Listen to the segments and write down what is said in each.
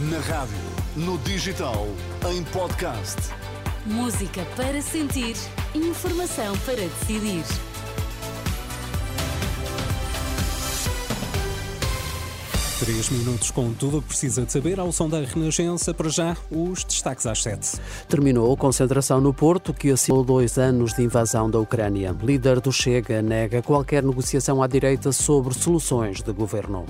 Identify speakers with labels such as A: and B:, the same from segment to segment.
A: Na rádio, no digital, em podcast.
B: Música para sentir, informação para decidir.
C: Três minutos com tudo o que precisa de saber ao som da Renascença. Para já, os destaques às sete.
D: Terminou a concentração no Porto, que assinalou dois anos de invasão da Ucrânia. Líder do Chega nega qualquer negociação à direita sobre soluções de governo.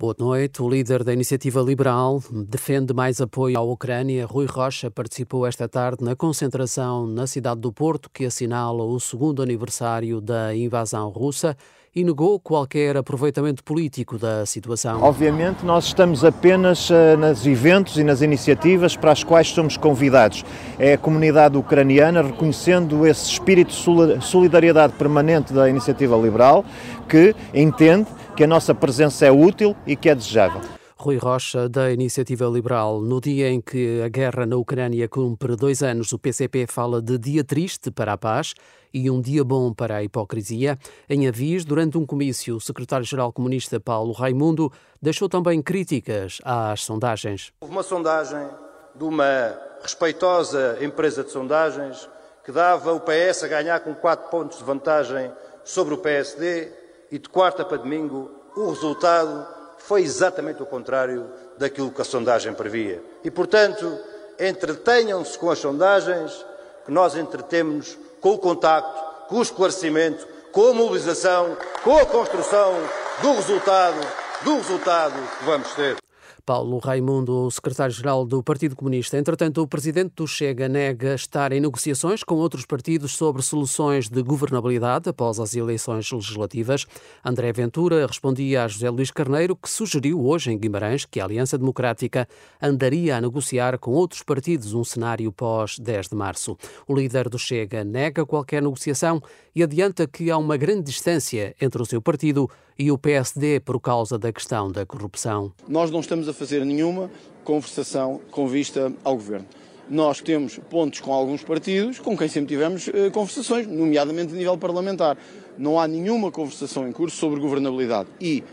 D: Boa noite. O líder da Iniciativa Liberal defende mais apoio à Ucrânia. Rui Rocha participou esta tarde na concentração na cidade do Porto, que assinala o segundo aniversário da invasão russa e negou qualquer aproveitamento político da situação.
E: Obviamente, nós estamos apenas uh, nos eventos e nas iniciativas para as quais somos convidados. É a comunidade ucraniana reconhecendo esse espírito de solidariedade permanente da Iniciativa Liberal, que entende que a nossa presença é útil e que é desejável.
D: Rui Rocha, da Iniciativa Liberal. No dia em que a guerra na Ucrânia cumpre dois anos, o PCP fala de dia triste para a paz e um dia bom para a hipocrisia. Em Avis, durante um comício, o secretário-geral comunista Paulo Raimundo deixou também críticas às sondagens.
F: Houve uma sondagem de uma respeitosa empresa de sondagens que dava o PS a ganhar com quatro pontos de vantagem sobre o PSD e de quarta para domingo o resultado foi exatamente o contrário daquilo que a sondagem previa. E, portanto, entretenham-se com as sondagens, que nós entretemos com o contacto, com o esclarecimento, com a mobilização, com a construção do resultado, do resultado que vamos ter.
D: Paulo Raimundo, o secretário-geral do Partido Comunista. Entretanto, o presidente do Chega nega estar em negociações com outros partidos sobre soluções de governabilidade após as eleições legislativas. André Ventura respondia a José Luís Carneiro, que sugeriu hoje em Guimarães que a Aliança Democrática andaria a negociar com outros partidos um cenário pós-10 de março. O líder do Chega nega qualquer negociação e adianta que há uma grande distância entre o seu partido e o PSD por causa da questão da corrupção.
G: Nós não estamos a fazer nenhuma conversação com vista ao governo. Nós temos pontos com alguns partidos com quem sempre tivemos eh, conversações, nomeadamente a nível parlamentar. Não há nenhuma conversação em curso sobre governabilidade. E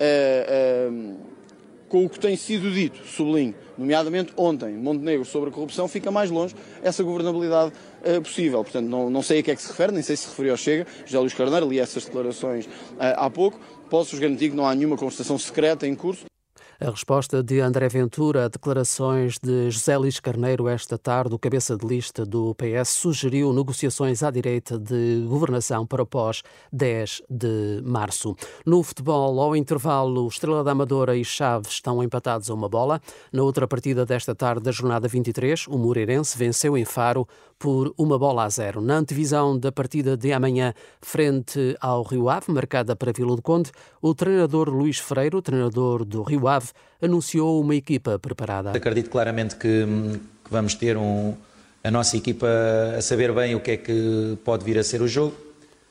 G: eh, eh, com o que tem sido dito, sublinho, nomeadamente ontem, Montenegro, sobre a corrupção, fica mais longe essa governabilidade uh, possível. Portanto, não, não sei a que é que se refere, nem sei se referiu ao Chega, José Luís Carneiro, li essas declarações uh, há pouco. Posso-vos garantir que não há nenhuma conversação secreta em curso.
D: A resposta de André Ventura a declarações de José Luís Carneiro esta tarde, o cabeça de lista do PS, sugeriu negociações à direita de governação para pós 10 de março. No futebol, ao intervalo, Estrela da Amadora e Chaves estão empatados a uma bola. Na outra partida desta tarde da jornada 23, o Moreirense venceu em Faro por uma bola a zero. Na antevisão da partida de amanhã frente ao Rio Ave, marcada para Vila do Conde, o treinador Luís Freire, treinador do Rio Ave, anunciou uma equipa preparada.
H: Acredito claramente que, que vamos ter um, a nossa equipa a saber bem o que é que pode vir a ser o jogo,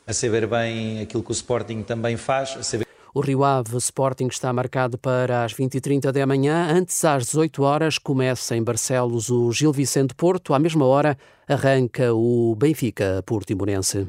H: a saber bem aquilo que o Sporting também faz, a saber
D: o Rio Ave Sporting está marcado para as 20h30 da manhã. Antes, às 18 horas, começa em Barcelos o Gil Vicente Porto. À mesma hora, arranca o Benfica Portimonense.